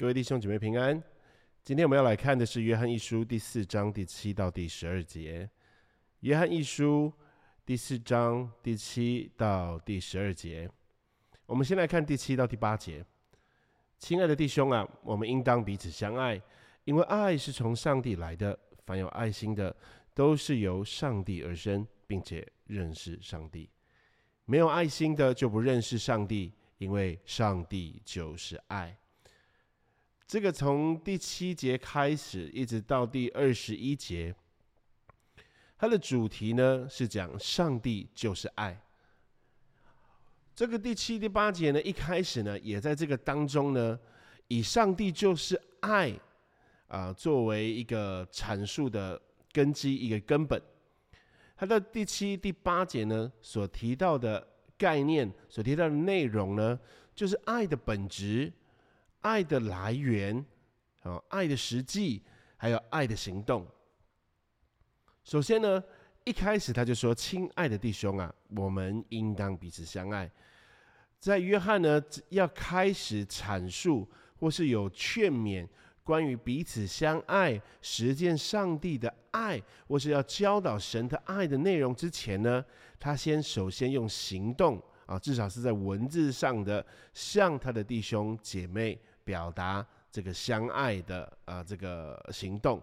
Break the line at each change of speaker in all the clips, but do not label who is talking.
各位弟兄姐妹平安。今天我们要来看的是约翰一书第四章第七到第十二节。约翰一书第四章第七到第十二节，我们先来看第七到第八节。亲爱的弟兄啊，我们应当彼此相爱，因为爱是从上帝来的。凡有爱心的，都是由上帝而生，并且认识上帝。没有爱心的，就不认识上帝，因为上帝就是爱。这个从第七节开始，一直到第二十一节，它的主题呢是讲上帝就是爱。这个第七、第八节呢，一开始呢，也在这个当中呢，以上帝就是爱啊作为一个阐述的根基，一个根本。它的第七、第八节呢，所提到的概念，所提到的内容呢，就是爱的本质。爱的来源，啊，爱的实际，还有爱的行动。首先呢，一开始他就说：“亲爱的弟兄啊，我们应当彼此相爱。”在约翰呢要开始阐述或是有劝勉关于彼此相爱、实践上帝的爱，或是要教导神的爱的内容之前呢，他先首先用行动啊，至少是在文字上的，向他的弟兄姐妹。表达这个相爱的啊，这个行动，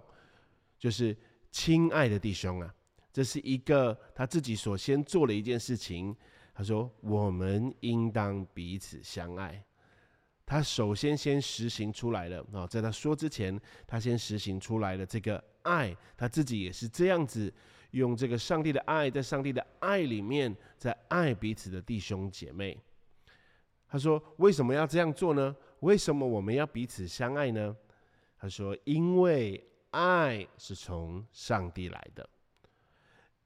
就是亲爱的弟兄啊，这是一个他自己所先做了一件事情。他说：“我们应当彼此相爱。”他首先先实行出来了啊，在他说之前，他先实行出来了这个爱，他自己也是这样子用这个上帝的爱，在上帝的爱里面，在爱彼此的弟兄姐妹。他说：“为什么要这样做呢？为什么我们要彼此相爱呢？”他说：“因为爱是从上帝来的，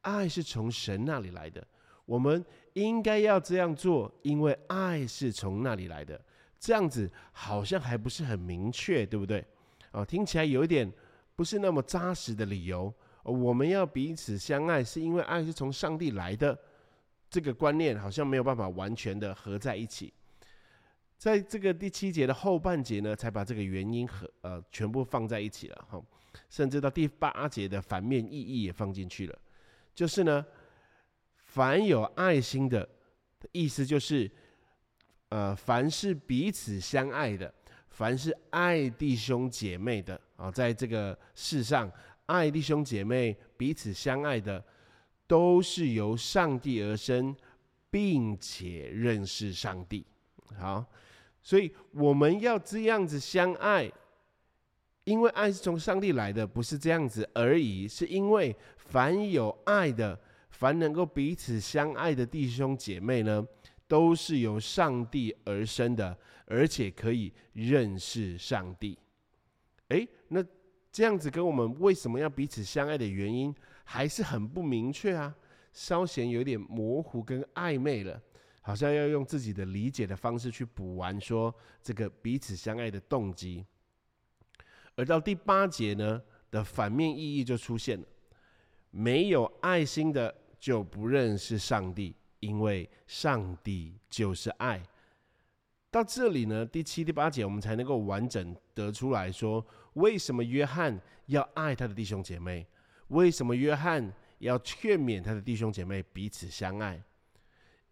爱是从神那里来的。我们应该要这样做，因为爱是从那里来的。这样子好像还不是很明确，对不对？哦，听起来有一点不是那么扎实的理由。我们要彼此相爱，是因为爱是从上帝来的。这个观念好像没有办法完全的合在一起。”在这个第七节的后半节呢，才把这个原因和呃全部放在一起了哈，甚至到第八节的反面意义也放进去了，就是呢，凡有爱心的意思就是，呃，凡是彼此相爱的，凡是爱弟兄姐妹的啊，在这个世上爱弟兄姐妹彼此相爱的，都是由上帝而生，并且认识上帝。好。所以我们要这样子相爱，因为爱是从上帝来的，不是这样子而已。是因为凡有爱的，凡能够彼此相爱的弟兄姐妹呢，都是由上帝而生的，而且可以认识上帝。诶，那这样子跟我们为什么要彼此相爱的原因，还是很不明确啊，稍显有点模糊跟暧昧了。好像要用自己的理解的方式去补完，说这个彼此相爱的动机。而到第八节呢的反面意义就出现了：没有爱心的就不认识上帝，因为上帝就是爱。到这里呢，第七、第八节我们才能够完整得出来说，为什么约翰要爱他的弟兄姐妹？为什么约翰要劝勉他的弟兄姐妹彼此相爱？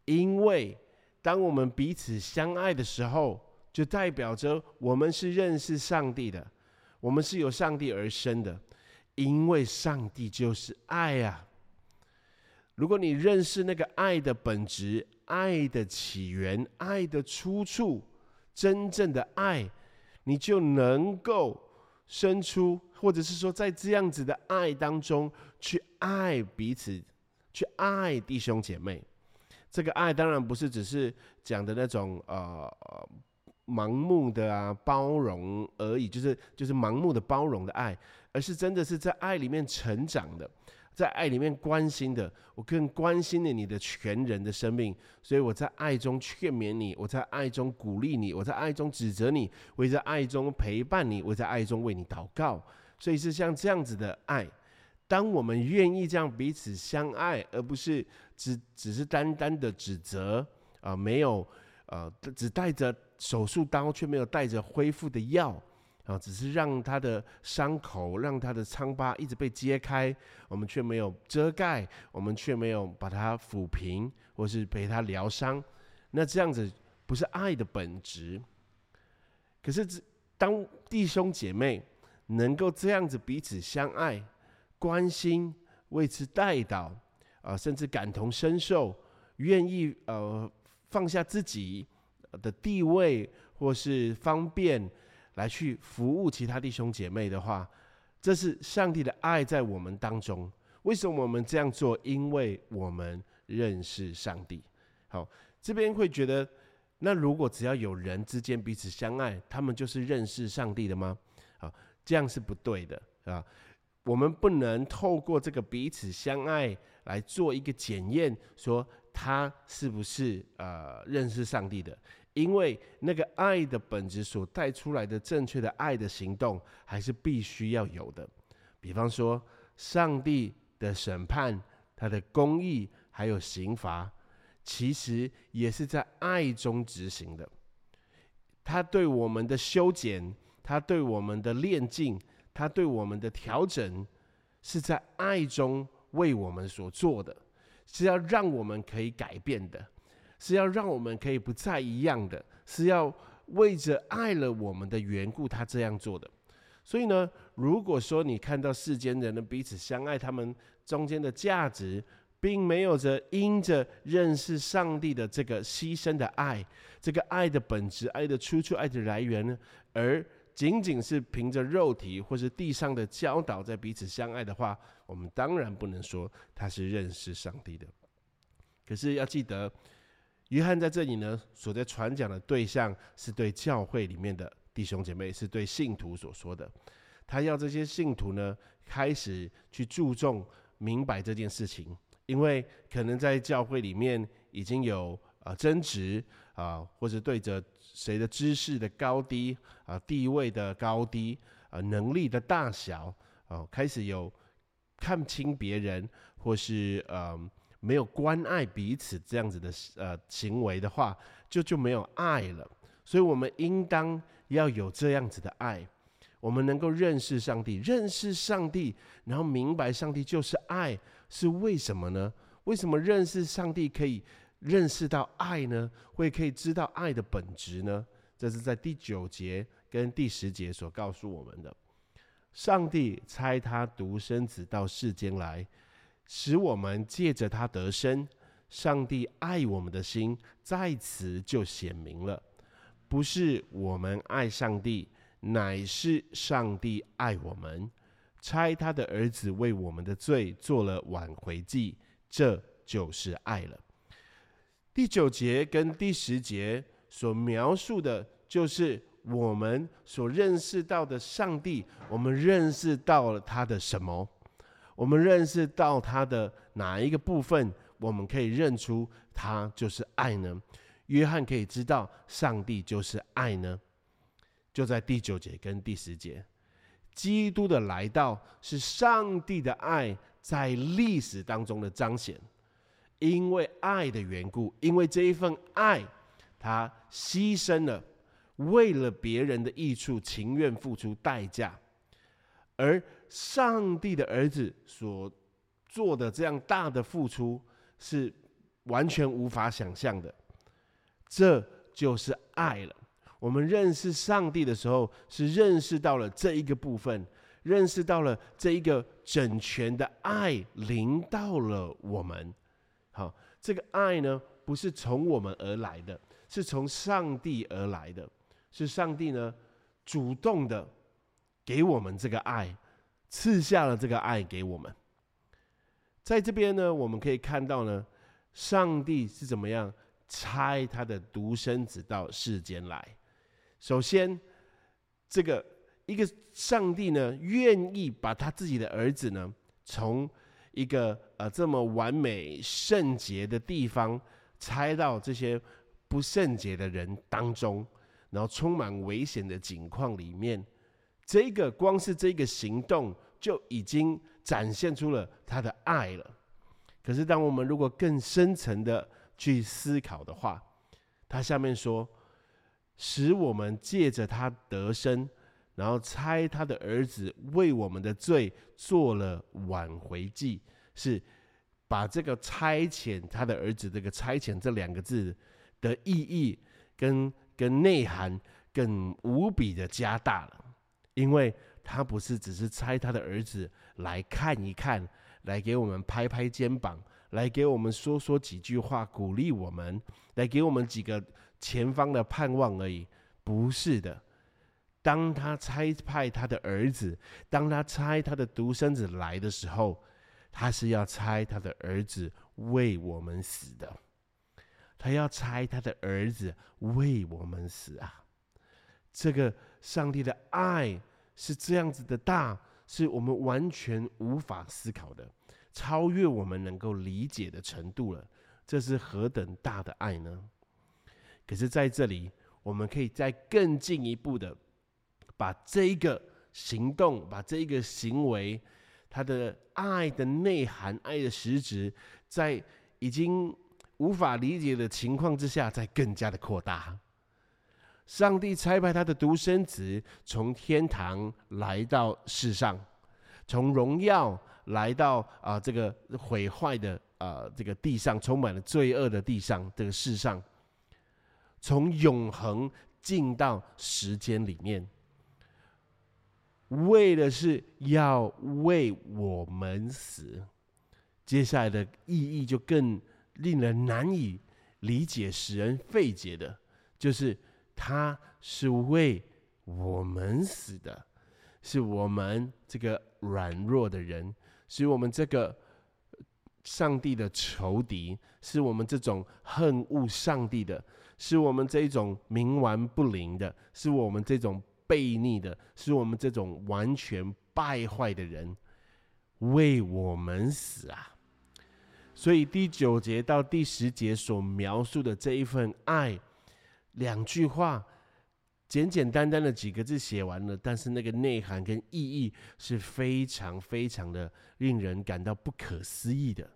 因为当我们彼此相爱的时候，就代表着我们是认识上帝的，我们是由上帝而生的。因为上帝就是爱呀。如果你认识那个爱的本质、爱的起源、爱的出处，真正的爱，你就能够生出，或者是说，在这样子的爱当中去爱彼此，去爱弟兄姐妹。这个爱当然不是只是讲的那种呃盲目的啊包容而已，就是就是盲目的包容的爱，而是真的是在爱里面成长的，在爱里面关心的。我更关心了你的全人的生命，所以我在爱中劝勉你，我在爱中鼓励你，我在爱中指责你，我在爱中陪伴你，我在爱中为你祷告。所以是像这样子的爱。当我们愿意这样彼此相爱，而不是只只是单单的指责啊，没有呃，只带着手术刀却没有带着恢复的药啊，只是让他的伤口、让他的疮疤一直被揭开，我们却没有遮盖，我们却没有把它抚平，或是陪他疗伤。那这样子不是爱的本质。可是，当弟兄姐妹能够这样子彼此相爱、关心、为之代祷，啊，甚至感同身受，愿意呃放下自己的地位或是方便。来去服务其他弟兄姐妹的话，这是上帝的爱在我们当中。为什么我们这样做？因为我们认识上帝。好，这边会觉得，那如果只要有人之间彼此相爱，他们就是认识上帝的吗？啊，这样是不对的啊。我们不能透过这个彼此相爱来做一个检验，说他是不是呃认识上帝的。因为那个爱的本质所带出来的正确的爱的行动，还是必须要有的。比方说，上帝的审判、他的公义还有刑罚，其实也是在爱中执行的。他对我们的修剪，他对我们的炼净，他对我们的调整，是在爱中为我们所做的，是要让我们可以改变的。是要让我们可以不再一样的，是要为着爱了我们的缘故，他这样做的。所以呢，如果说你看到世间人的彼此相爱，他们中间的价值，并没有着因着认识上帝的这个牺牲的爱，这个爱的本质、爱的出处、爱的来源呢，而仅仅是凭着肉体或是地上的教导在彼此相爱的话，我们当然不能说他是认识上帝的。可是要记得。约翰在这里呢，所在传讲的对象是对教会里面的弟兄姐妹，是对信徒所说的。他要这些信徒呢，开始去注重明白这件事情，因为可能在教会里面已经有啊争执啊，或者对着谁的知识的高低啊、地位的高低啊、能力的大小啊，开始有看清别人，或是嗯。没有关爱彼此这样子的呃行为的话，就就没有爱了。所以，我们应当要有这样子的爱，我们能够认识上帝，认识上帝，然后明白上帝就是爱，是为什么呢？为什么认识上帝可以认识到爱呢？会可以知道爱的本质呢？这是在第九节跟第十节所告诉我们的。上帝差他独生子到世间来。使我们借着他得生，上帝爱我们的心在此就显明了。不是我们爱上帝，乃是上帝爱我们，差他的儿子为我们的罪做了挽回祭，这就是爱了。第九节跟第十节所描述的，就是我们所认识到的上帝，我们认识到了他的什么？我们认识到他的哪一个部分，我们可以认出他就是爱呢？约翰可以知道上帝就是爱呢？就在第九节跟第十节，基督的来到是上帝的爱在历史当中的彰显，因为爱的缘故，因为这一份爱，他牺牲了，为了别人的益处，情愿付出代价。而上帝的儿子所做的这样大的付出，是完全无法想象的。这就是爱了。我们认识上帝的时候，是认识到了这一个部分，认识到了这一个整全的爱临到了我们。好，这个爱呢，不是从我们而来的，是从上帝而来的，是上帝呢主动的。给我们这个爱，赐下了这个爱给我们。在这边呢，我们可以看到呢，上帝是怎么样差他的独生子到世间来。首先，这个一个上帝呢，愿意把他自己的儿子呢，从一个呃这么完美圣洁的地方，拆到这些不圣洁的人当中，然后充满危险的景况里面。这个光是这个行动就已经展现出了他的爱了。可是，当我们如果更深层的去思考的话，他下面说：“使我们借着他得生，然后差他的儿子为我们的罪做了挽回祭，是把这个差遣他的儿子这个差遣这两个字的意义跟跟内涵更无比的加大了，因为他不是只是差他的儿子来看一看，来给我们拍拍肩膀。来给我们说说几句话，鼓励我们，来给我们几个前方的盼望而已。不是的，当他差派他的儿子，当他差他的独生子来的时候，他是要差他的儿子为我们死的。他要差他的儿子为我们死啊！这个上帝的爱是这样子的大，是我们完全无法思考的。超越我们能够理解的程度了，这是何等大的爱呢？可是，在这里，我们可以再更进一步的，把这一个行动，把这一个行为，他的爱的内涵、爱的实质，在已经无法理解的情况之下，再更加的扩大。上帝差派他的独生子从天堂来到世上，从荣耀。来到啊，这个毁坏的啊，这个地上充满了罪恶的地上，这个世上，从永恒进到时间里面，为的是要为我们死。接下来的意义就更令人难以理解、使人费解的，就是他是为我们死的，是我们这个软弱的人。是我们这个上帝的仇敌，是我们这种恨恶上帝的，是我们这种冥顽不灵的，是我们这种悖逆的，是我们这种完全败坏的人，为我们死啊！所以第九节到第十节所描述的这一份爱，两句话。简简单单的几个字写完了，但是那个内涵跟意义是非常非常的令人感到不可思议的。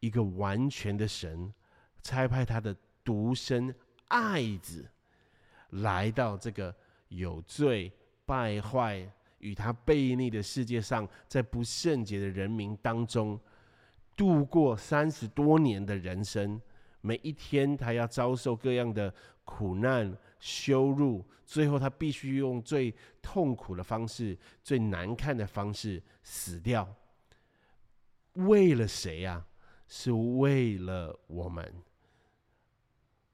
一个完全的神，差派他的独生爱子来到这个有罪、败坏、与他背逆的世界上，在不圣洁的人民当中度过三十多年的人生。每一天，他要遭受各样的苦难。羞辱，最后他必须用最痛苦的方式、最难看的方式死掉。为了谁呀？是为了我们。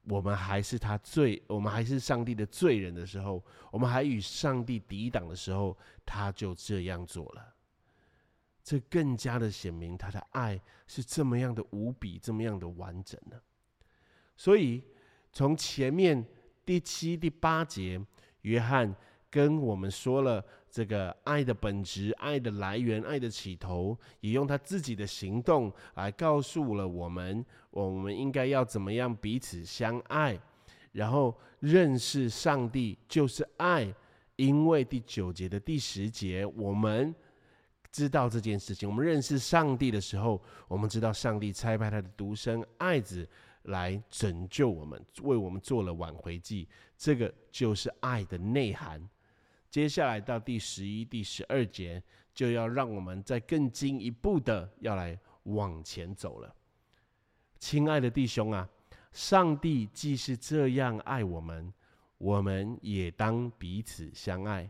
我们还是他罪，我们还是上帝的罪人的时候，我们还与上帝抵挡的时候，他就这样做了。这更加的显明他的爱是这么样的无比，这么样的完整呢？所以从前面。第七、第八节，约翰跟我们说了这个爱的本质、爱的来源、爱的起头，也用他自己的行动来告诉了我们，我们应该要怎么样彼此相爱，然后认识上帝就是爱。因为第九节的第十节，我们知道这件事情，我们认识上帝的时候，我们知道上帝差派他的独生爱子。来拯救我们，为我们做了挽回祭，这个就是爱的内涵。接下来到第十一、第十二节，就要让我们再更进一步的要来往前走了。亲爱的弟兄啊，上帝既是这样爱我们，我们也当彼此相爱。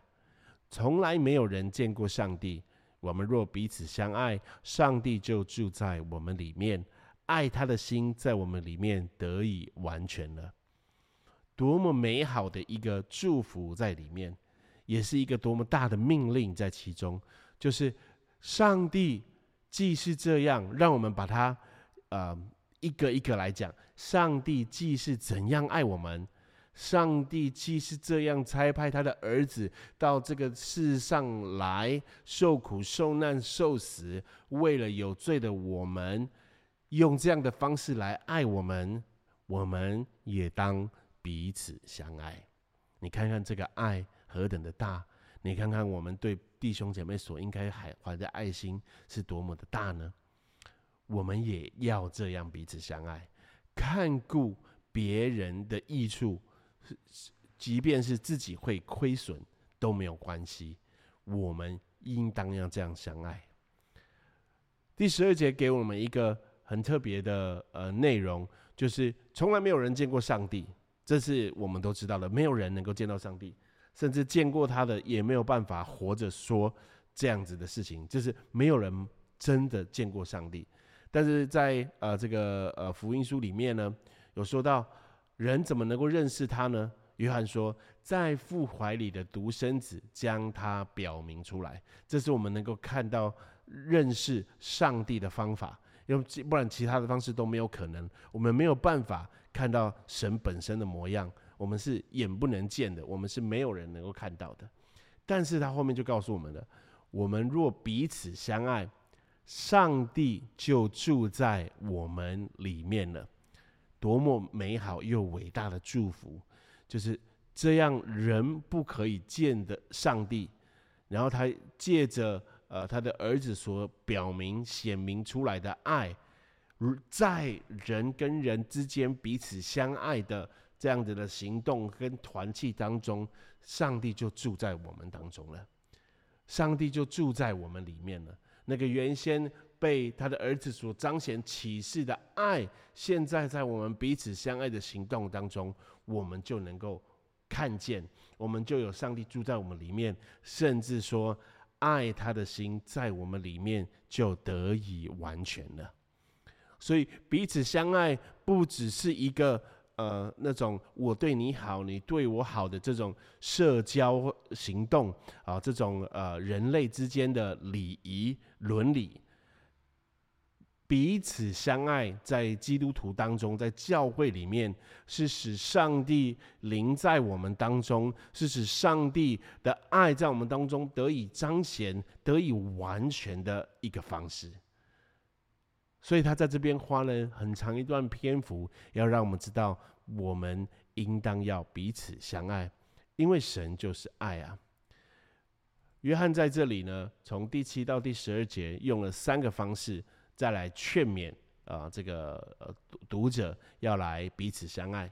从来没有人见过上帝，我们若彼此相爱，上帝就住在我们里面。爱他的心在我们里面得以完全了，多么美好的一个祝福在里面，也是一个多么大的命令在其中。就是上帝既是这样，让我们把它呃一个一个来讲。上帝既是怎样爱我们，上帝既是这样差派他的儿子到这个世上来受苦受难受死，为了有罪的我们。用这样的方式来爱我们，我们也当彼此相爱。你看看这个爱何等的大！你看看我们对弟兄姐妹所应该还怀的爱心是多么的大呢？我们也要这样彼此相爱，看顾别人的益处，即便是自己会亏损，都没有关系，我们应当要这样相爱。第十二节给我们一个很特别的呃内容，就是从来没有人见过上帝，这是我们都知道的，没有人能够见到上帝，甚至见过他的也没有办法活着说这样子的事情，就是没有人真的见过上帝。但是在呃这个呃福音书里面呢，有说到人怎么能够认识他呢？约翰说，在父怀里的独生子将他表明出来，这是我们能够看到认识上帝的方法，因为不然其他的方式都没有可能。我们没有办法看到神本身的模样，我们是眼不能见的，我们是没有人能够看到的。但是他后面就告诉我们了：我们若彼此相爱。上帝就住在我们里面了，多么美好又伟大的祝福！就是这样，人不可以见的上帝，然后他借着呃他的儿子所表明显明出来的爱，如在人跟人之间彼此相爱的这样子的行动跟团契当中，上帝就住在我们当中了，上帝就住在我们里面了。那个原先被他的儿子所彰显启示的爱，现在在我们彼此相爱的行动当中，我们就能够看见，我们就有上帝住在我们里面，甚至说爱他的心在我们里面就得以完全了。所以彼此相爱不只是一个。呃，那种我对你好，你对我好的这种社交行动啊，这种呃人类之间的礼仪伦理，彼此相爱，在基督徒当中，在教会里面，是使上帝临在我们当中，是使上帝的爱在我们当中得以彰显、得以完全的一个方式。所以他在这边花了很长一段篇幅，要让我们知道，我们应当要彼此相爱，因为神就是爱啊。约翰在这里呢，从第七到第十二节，用了三个方式，再来劝勉啊，这个呃读者要来彼此相爱。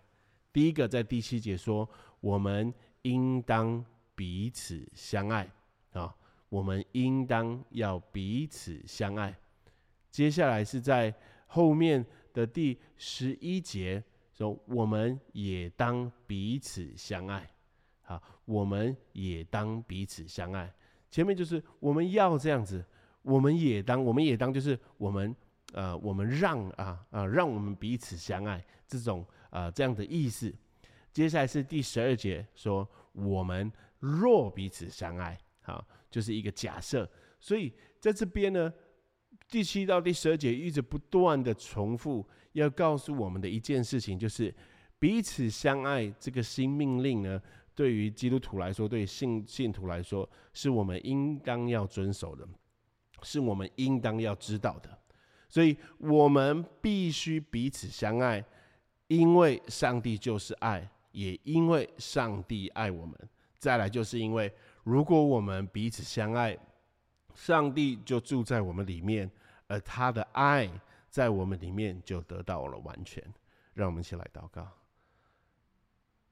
第一个在第七节说，我们应当彼此相爱啊，我们应当要彼此相爱。接下来是在后面的第十一节说：“我们也当彼此相爱。”好，我们也当彼此相爱。前面就是我们要这样子，我们也当，我们也当，就是我们呃，我们让啊啊，让我们彼此相爱这种啊这样的意思。接下来是第十二节说：“我们若彼此相爱。”好，就是一个假设。所以在这边呢。第七到第十二节一直不断的重复，要告诉我们的一件事情，就是彼此相爱这个新命令呢，对于基督徒来说，对信信徒来说，是我们应当要遵守的，是我们应当要知道的。所以，我们必须彼此相爱，因为上帝就是爱，也因为上帝爱我们。再来，就是因为如果我们彼此相爱。上帝就住在我们里面，而他的爱在我们里面就得到了完全。让我们一起来祷告，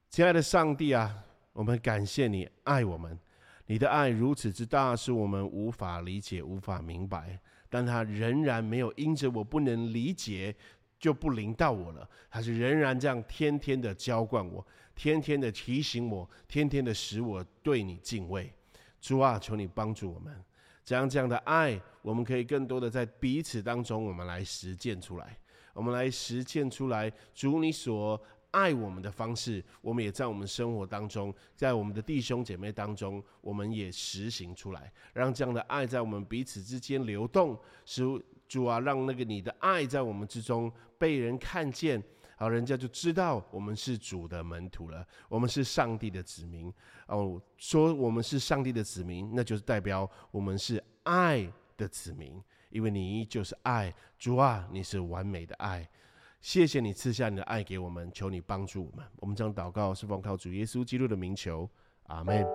亲爱的上帝啊，我们感谢你爱我们，你的爱如此之大，是我们无法理解、无法明白，但他仍然没有因着我不能理解就不临到我了，他是仍然这样天天的浇灌我，天天的提醒我，天天的使我对你敬畏。主啊，求你帮助我们。将这样的爱，我们可以更多的在彼此当中，我们来实践出来。我们来实践出来，主你所爱我们的方式，我们也在我们生活当中，在我们的弟兄姐妹当中，我们也实行出来，让这样的爱在我们彼此之间流动。使主啊，让那个你的爱在我们之中被人看见。老，人家就知道我们是主的门徒了，我们是上帝的子民。哦，说我们是上帝的子民，那就是代表我们是爱的子民，因为你就是爱。主啊，你是完美的爱，谢谢你赐下你的爱给我们，求你帮助我们。我们将祷告是奉靠主耶稣基督的名求，阿门。